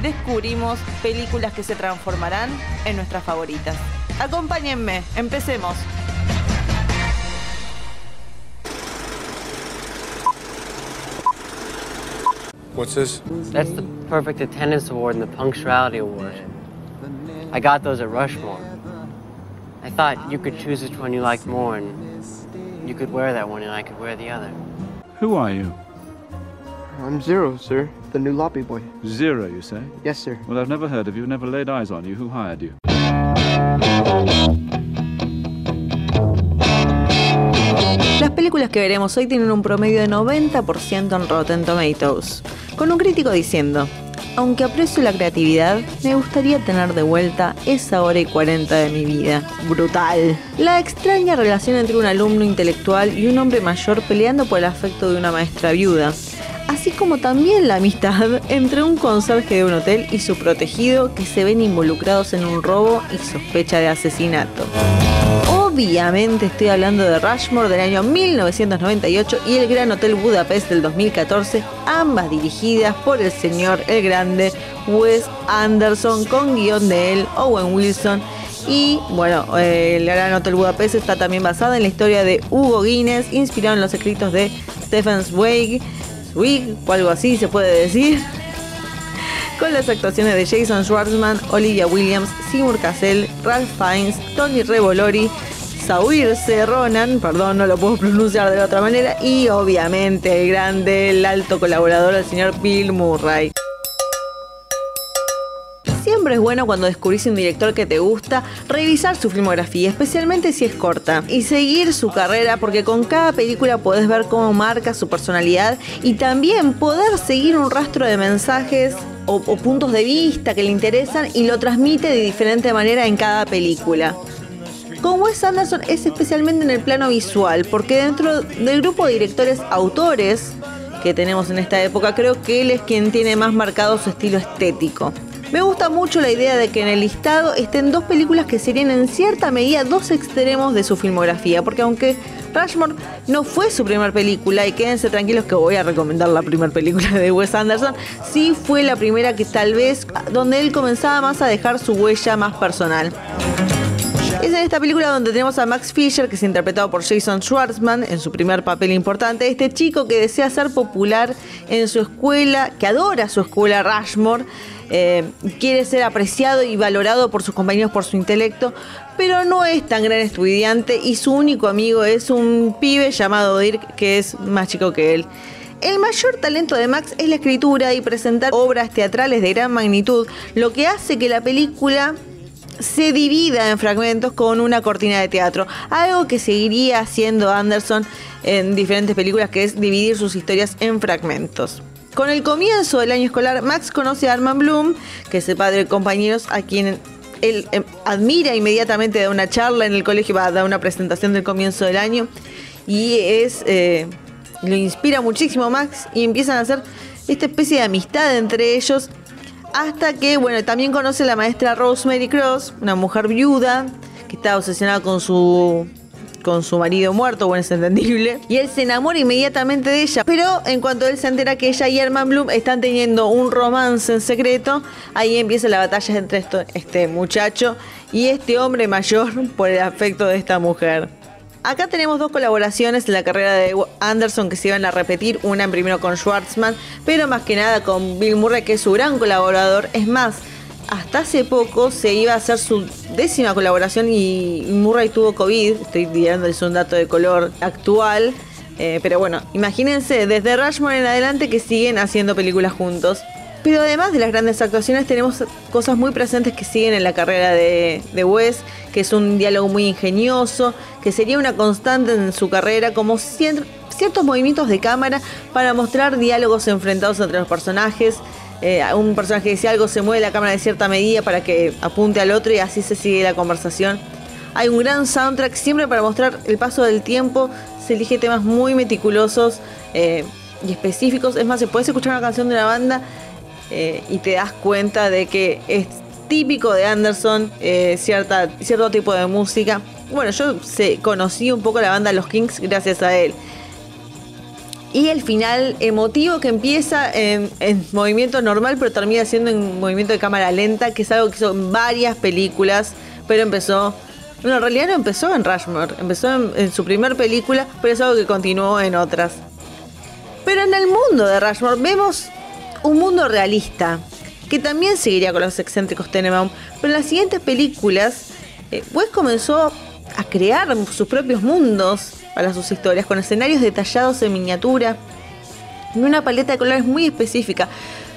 descubrimos películas que se transformarán en nuestras favoritas. Acompáñenme, empecemos. What's this? That's the Perfect Attendance Award and the Punctuality Award. I got those at Rushmore. I thought you could choose which one you liked more, and you could wear that one, and I could wear the other. Who are you? I'm Zero, sir. The new lobby boy. Zero, you say? Yes, sir. Well, I've never heard of you, never laid eyes on you. Who hired you? Las películas que veremos hoy tienen un promedio de 90% en Rotten Tomatoes, con un crítico diciendo, aunque aprecio la creatividad, me gustaría tener de vuelta esa hora y 40 de mi vida. Brutal. La extraña relación entre un alumno intelectual y un hombre mayor peleando por el afecto de una maestra viuda. Así como también la amistad entre un conserje de un hotel y su protegido que se ven involucrados en un robo y sospecha de asesinato. Obviamente estoy hablando de Rushmore del año 1998 y el Gran Hotel Budapest del 2014, ambas dirigidas por el señor el grande Wes Anderson con guion de él, Owen Wilson. Y bueno, el Gran Hotel Budapest está también basada en la historia de Hugo Guinness, inspirado en los escritos de Stephen Zweig, O algo así se puede decir con las actuaciones de Jason Schwartzman, Olivia Williams, Seymour Cassell, Ralph Fiennes, Tony Revolori, Saoirse Ronan, perdón, no lo puedo pronunciar de otra manera, y obviamente el grande, el alto colaborador, el señor Bill Murray. Es bueno cuando descubrís un director que te gusta, revisar su filmografía, especialmente si es corta, y seguir su carrera porque con cada película podés ver cómo marca su personalidad y también poder seguir un rastro de mensajes o, o puntos de vista que le interesan y lo transmite de diferente manera en cada película. Con Wes Anderson es especialmente en el plano visual, porque dentro del grupo de directores autores que tenemos en esta época, creo que él es quien tiene más marcado su estilo estético. Me gusta mucho la idea de que en el listado estén dos películas que serían en cierta medida dos extremos de su filmografía, porque aunque Rushmore no fue su primera película, y quédense tranquilos que voy a recomendar la primera película de Wes Anderson, sí fue la primera que tal vez donde él comenzaba más a dejar su huella más personal. Es en esta película donde tenemos a Max Fisher, que es interpretado por Jason Schwartzman en su primer papel importante. Este chico que desea ser popular en su escuela, que adora su escuela Rushmore, eh, quiere ser apreciado y valorado por sus compañeros por su intelecto, pero no es tan gran estudiante y su único amigo es un pibe llamado Dirk, que es más chico que él. El mayor talento de Max es la escritura y presentar obras teatrales de gran magnitud, lo que hace que la película se divida en fragmentos con una cortina de teatro, algo que seguiría haciendo Anderson en diferentes películas, que es dividir sus historias en fragmentos. Con el comienzo del año escolar, Max conoce a Arman Bloom, que es el padre de compañeros a quien él eh, admira inmediatamente de una charla en el colegio, va a dar una presentación del comienzo del año. Y es eh, lo inspira muchísimo Max y empiezan a hacer esta especie de amistad entre ellos hasta que, bueno, también conoce a la maestra Rosemary Cross, una mujer viuda que está obsesionada con su con su marido muerto, bueno, es entendible. Y él se enamora inmediatamente de ella. Pero en cuanto él se entera que ella y Herman Bloom están teniendo un romance en secreto, ahí empieza la batalla entre este muchacho y este hombre mayor por el afecto de esta mujer. Acá tenemos dos colaboraciones en la carrera de Anderson que se iban a repetir, una primero con Schwartzman, pero más que nada con Bill Murray, que es su gran colaborador. Es más, hasta hace poco se iba a hacer su décima colaboración y Murray tuvo COVID, estoy dándoles un dato de color actual, eh, pero bueno, imagínense, desde Rushmore en adelante que siguen haciendo películas juntos. Pero además de las grandes actuaciones tenemos cosas muy presentes que siguen en la carrera de, de Wes, que es un diálogo muy ingenioso, que sería una constante en su carrera, como ciertos movimientos de cámara para mostrar diálogos enfrentados entre los personajes. Eh, un personaje dice algo, se mueve la cámara de cierta medida para que apunte al otro y así se sigue la conversación. Hay un gran soundtrack siempre para mostrar el paso del tiempo. Se elige temas muy meticulosos eh, y específicos. Es más, se puedes escuchar una canción de una banda eh, y te das cuenta de que es típico de Anderson cierta, cierto tipo de música. Bueno, yo sé, conocí un poco la banda Los Kings gracias a él. Y el final emotivo que empieza en, en, movimiento normal, pero termina siendo en movimiento de cámara lenta, que es algo que hizo en varias películas, pero empezó. Bueno, en realidad no empezó en Rushmore, empezó en, en su primer película, pero es algo que continuó en otras. Pero en el mundo de Rushmore vemos un mundo realista, que también seguiría con los excéntricos Tenenbaum, pero en las siguientes películas, eh, Wes comenzó a crear sus propios mundos para sus historias, con escenarios detallados en miniatura, en una paleta de colores muy específica,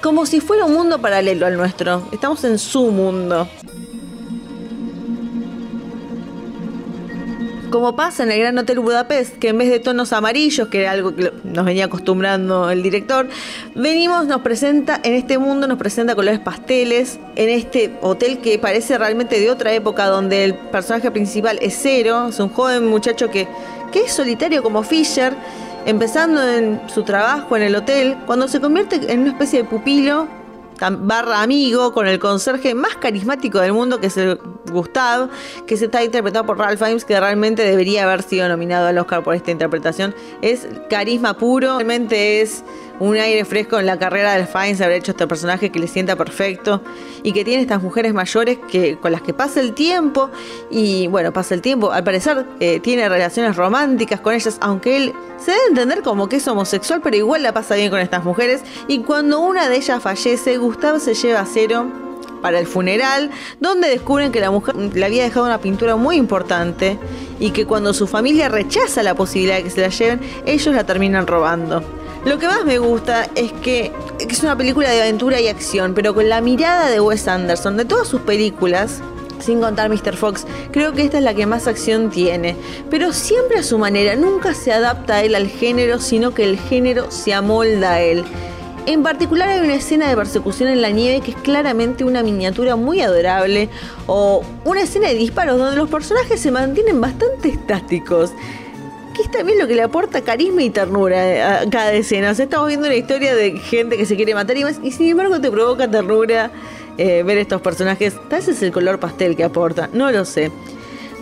como si fuera un mundo paralelo al nuestro. Estamos en su mundo. Como pasa en el Gran Hotel Budapest, que en vez de tonos amarillos, que era algo que nos venía acostumbrando el director, venimos, nos presenta, en este mundo nos presenta colores pasteles, en este hotel que parece realmente de otra época, donde el personaje principal es cero, es un joven muchacho que, que es solitario como Fisher, empezando en su trabajo en el hotel, cuando se convierte en una especie de pupilo barra amigo con el conserje más carismático del mundo, que es el Gustav, que se está interpretado por Ralph Fiennes, que realmente debería haber sido nominado al Oscar por esta interpretación. Es carisma puro, realmente es un aire fresco en la carrera del Fiennes haber hecho este personaje que le sienta perfecto y que tiene estas mujeres mayores que con las que pasa el tiempo y bueno, pasa el tiempo, al parecer eh, tiene relaciones románticas con ellas, aunque él se debe entender como que es homosexual, pero igual la pasa bien con estas mujeres y cuando una de ellas fallece, Gustav se lleva a cero para el funeral, donde descubren que la mujer le había dejado una pintura muy importante y que cuando su familia rechaza la posibilidad de que se la lleven, ellos la terminan robando. Lo que más me gusta es que es una película de aventura y acción, pero con la mirada de Wes Anderson. De todas sus películas, sin contar Mr. Fox, creo que esta es la que más acción tiene. Pero siempre a su manera, nunca se adapta a él al género, sino que el género se amolda a él. En particular hay una escena de persecución en la nieve que es claramente una miniatura muy adorable o una escena de disparos donde los personajes se mantienen bastante estáticos que es también lo que le aporta carisma y ternura a cada escena. O sea, estamos viendo una historia de gente que se quiere matar y sin embargo te provoca ternura eh, ver estos personajes. Tal vez es el color pastel que aporta, no lo sé.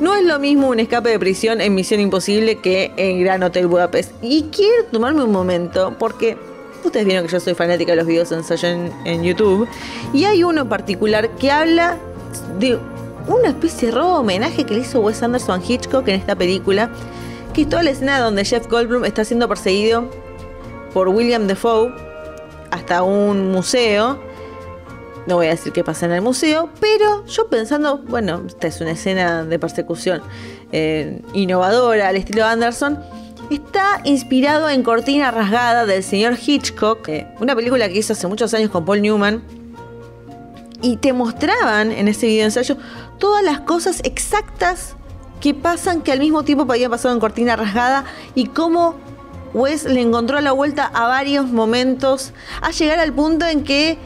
No es lo mismo un escape de prisión en Misión Imposible que en Gran Hotel Budapest. Y quiero tomarme un momento porque ustedes vieron que yo soy fanática de los videos ensayo en, YouTube. Y hay uno en particular que habla de una especie de robo homenaje que le hizo Wes Anderson Hitchcock en esta película que es toda la escena donde Jeff Goldblum está siendo perseguido por William Defoe hasta un museo. No voy a decir qué pasa en el museo, pero yo pensando, bueno, esta es una escena de persecución eh, innovadora al estilo Anderson. Está inspirado en Cortina Rasgada del señor Hitchcock, una película que hizo hace muchos años con Paul Newman. Y te mostraban en ese video ensayo todas las cosas exactas que pasan que al mismo tiempo había pasado en Cortina Rasgada y cómo Wes le encontró la vuelta a varios momentos a llegar al punto en que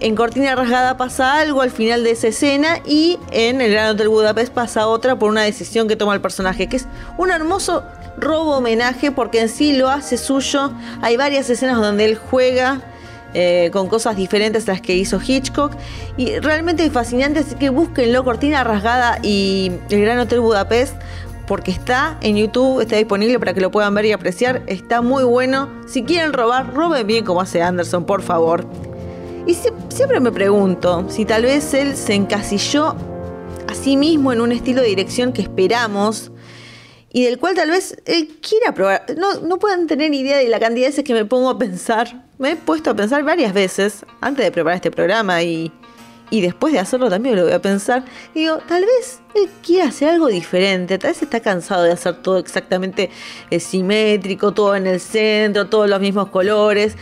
en Cortina Rasgada pasa algo al final de esa escena y en El Gran Hotel Budapest pasa otra por una decisión que toma el personaje, que es un hermoso robo homenaje porque en sí lo hace suyo. Hay varias escenas donde él juega eh, con cosas diferentes a las que hizo Hitchcock. Y realmente fascinante, así que búsquenlo, Cortina Rasgada y El Gran Hotel Budapest, porque está en YouTube, está disponible para que lo puedan ver y apreciar. Está muy bueno. Si quieren robar, roben bien como hace Anderson, por favor. Y siempre me pregunto si tal vez él se encasilló a sí mismo en un estilo de dirección que esperamos y del cual tal vez él quiera probar. No, no puedan tener idea de la cantidad de veces que me pongo a pensar. Me he puesto a pensar varias veces antes de preparar este programa y, y después de hacerlo también lo voy a pensar. Y digo, tal vez él quiera hacer algo diferente. Tal vez está cansado de hacer todo exactamente eh, simétrico, todo en el centro, todos los mismos colores.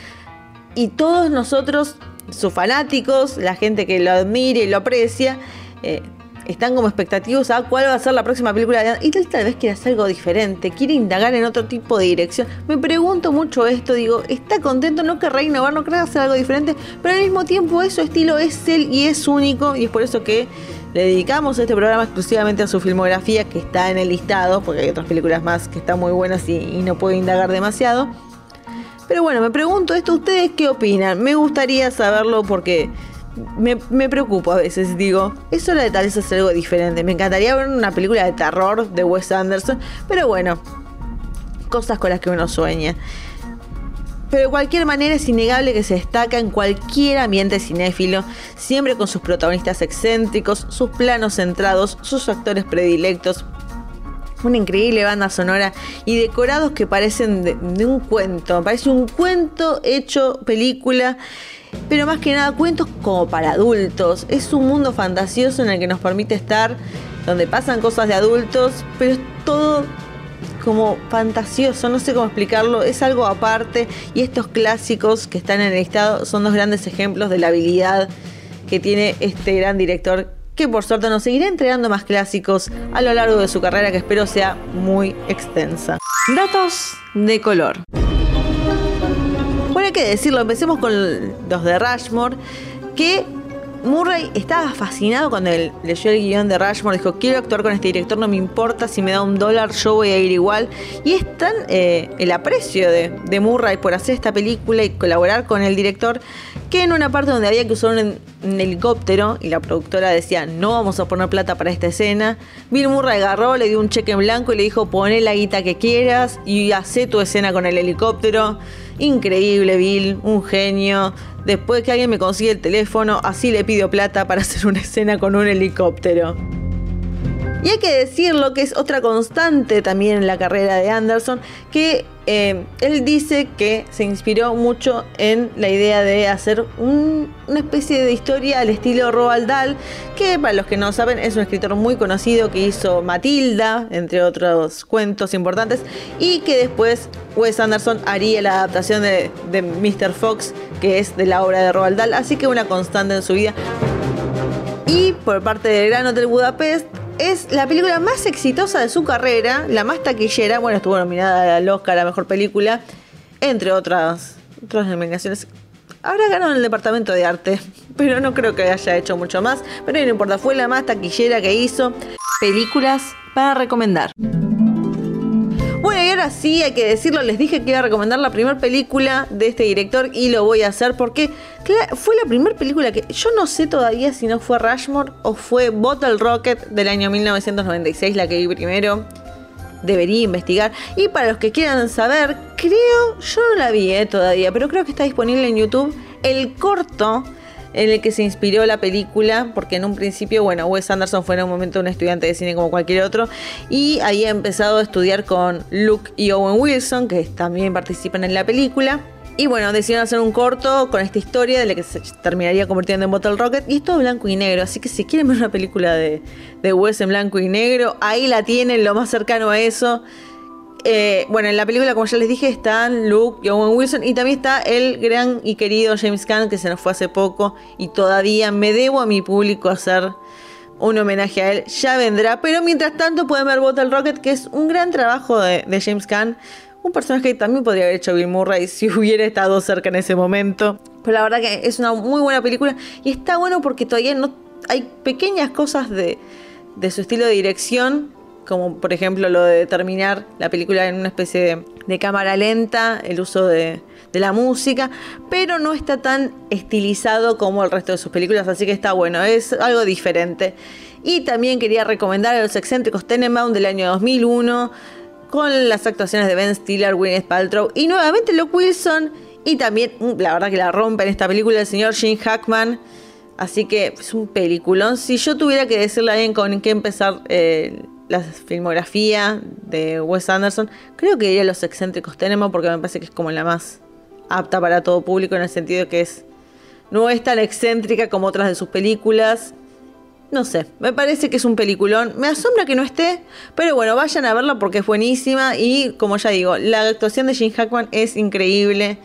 Y todos nosotros, sus fanáticos, la gente que lo admire y lo aprecia, eh, están como expectativos a cuál va a ser la próxima película de y tal, tal vez quiere hacer algo diferente, quiere indagar en otro tipo de dirección. Me pregunto mucho esto, digo, está contento, no querrá innovar, no querrá hacer algo diferente, pero al mismo tiempo eso estilo es él y es único y es por eso que le dedicamos este programa exclusivamente a su filmografía que está en el listado, porque hay otras películas más que están muy buenas y no puedo indagar demasiado. Pero bueno, me pregunto esto, ¿ustedes qué opinan? Me gustaría saberlo porque me, preocupo a veces, digo, es hora de tal vez hacer algo diferente. Me encantaría ver una película de terror de Wes Anderson, pero bueno, cosas con las que uno sueña. Pero de cualquier manera es innegable que se destaca en cualquier ambiente cinéfilo, siempre con sus protagonistas excéntricos, sus planos centrados, sus actores predilectos, una increíble banda sonora y decorados que parecen de, de, un cuento, parece un cuento hecho película, pero más que nada cuentos como para adultos. Es un mundo fantasioso en el que nos permite estar, donde pasan cosas de adultos, pero es todo como fantasioso, no sé cómo explicarlo, es algo aparte y estos clásicos que están en el listado son dos grandes ejemplos de la habilidad que tiene este gran director que por suerte nos seguirá entregando más clásicos a lo largo de su carrera que espero sea muy extensa. Datos de color. Que decirlo, empecemos con los de Rushmore, que Murray estaba fascinado cuando leyó el guion de Rushmore. Dijo: Quiero actuar con este director, no me importa si me da un dólar, yo voy a ir igual. Y es tan eh, el aprecio de, de, Murray por hacer esta película y colaborar con el director que en una parte donde había que usar un, un, helicóptero y la productora decía: No vamos a poner plata para esta escena, Bill Murray agarró, le dio un cheque en blanco y le dijo: Poné la guita que quieras y hacé tu escena con el helicóptero. Increíble, Bill, un genio. Después que alguien me consigue el teléfono, así le pido plata para hacer una escena con un helicóptero. Y hay que decirlo que es otra constante también en la carrera de Anderson, que eh, él dice que se inspiró mucho en la idea de hacer un, una especie de historia al estilo Roald Dahl, que para los que no saben es un escritor muy conocido que hizo Matilda, entre otros cuentos importantes, y que después Wes Anderson haría la adaptación de, de Mr. Fox, que es de la obra de Roald Dahl, así que una constante en su vida. Y por parte del Gran Hotel Budapest, es la película más exitosa de su carrera, la más taquillera. Bueno, estuvo nominada al Oscar a Mejor Película, entre otras, otras nominaciones. Ahora ganó en el departamento de arte, pero no creo que haya hecho mucho más. Pero no importa, fue la más taquillera que hizo. Películas para recomendar. Bueno, y ahora sí, hay que decirlo, les dije que iba a recomendar la primera película de este director y lo voy a hacer porque fue la primera película que yo no sé todavía si no fue Rushmore o fue Bottle Rocket del año 1996, la que vi primero. Debería investigar. Y para los que quieran saber, creo, yo no la vi eh, todavía, pero creo que está disponible en YouTube el corto en el que se inspiró la película, porque en un principio, bueno, Wes Anderson fue en un momento un estudiante de cine como cualquier otro, y ahí ha empezado a estudiar con Luke y Owen Wilson, que también participan en la película. Y bueno, decidieron hacer un corto con esta historia de la que se terminaría convirtiendo en Bottle Rocket. Y es todo blanco y negro. Así que si quieren ver una película de, de Wes en blanco y negro, ahí la tienen, lo más cercano a eso. Eh, bueno, en la película, como ya les dije, están Luke y Owen Wilson. Y también está el gran y querido James Caan, que se nos fue hace poco. Y todavía me debo a mi público hacer un homenaje a él. Ya vendrá. Pero mientras tanto pueden ver Bottle Rocket, que es un gran trabajo de, James Caan. Un personaje que también podría haber hecho Bill Murray si hubiera estado cerca en ese momento. Pero la verdad que es una muy buena película. Y está bueno porque todavía no hay pequeñas cosas de su estilo de dirección como por ejemplo lo de terminar la película en una especie de, cámara lenta, el uso de, la música, pero no está tan estilizado como el resto de sus películas, así que está bueno, es algo diferente. Y también quería recomendar a los excéntricos Tenenbaum del año 2001, con las actuaciones de Ben Stiller, Gwyneth Paltrow y nuevamente Luke Wilson, y también, la verdad que la rompe en esta película el señor Gene Hackman. Así que es un peliculón. Si yo tuviera que decirle a alguien con qué empezar eh, la filmografía de Wes Anderson, creo que diría Los excéntricos Tenemos porque me parece que es como la más apta para todo público en el sentido que es no es tan excéntrica como otras de sus películas. No sé, me parece que es un peliculón. Me asombra que no esté, pero bueno, vayan a verla porque es buenísima y como ya digo, la actuación de Gene Hackman es increíble.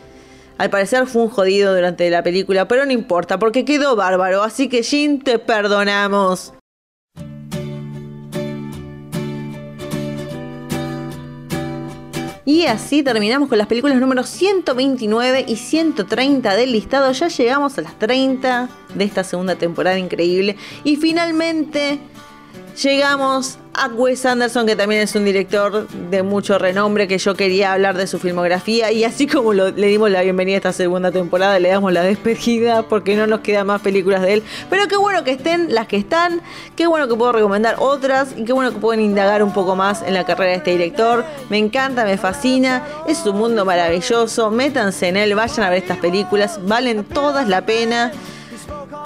Al parecer fue un jodido durante la película, pero no importa porque quedó bárbaro, así que Gene te perdonamos. Y así terminamos con las películas números 129 y 130 del listado. Ya llegamos a las 30 de esta segunda temporada increíble. Y finalmente llegamos a Wes Anderson, que también es un director de mucho renombre, que yo quería hablar de su filmografía. Y así como le dimos la bienvenida a esta segunda temporada, le damos la despedida porque no nos quedan más películas de él. Pero qué bueno que estén las que están, qué bueno que puedo recomendar otras y qué bueno que pueden indagar un poco más en la carrera de este director. Me encanta, me fascina, es un mundo maravilloso. Métanse en él, vayan a ver estas películas, valen todas la pena.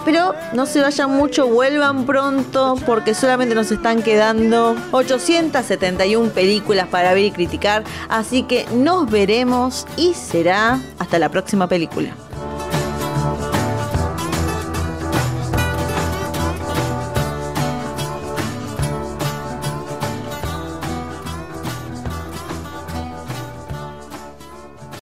Pero no se vayan mucho, vuelvan pronto porque solamente nos están quedando 871 películas para ver y criticar. Así que nos veremos y será hasta la próxima película.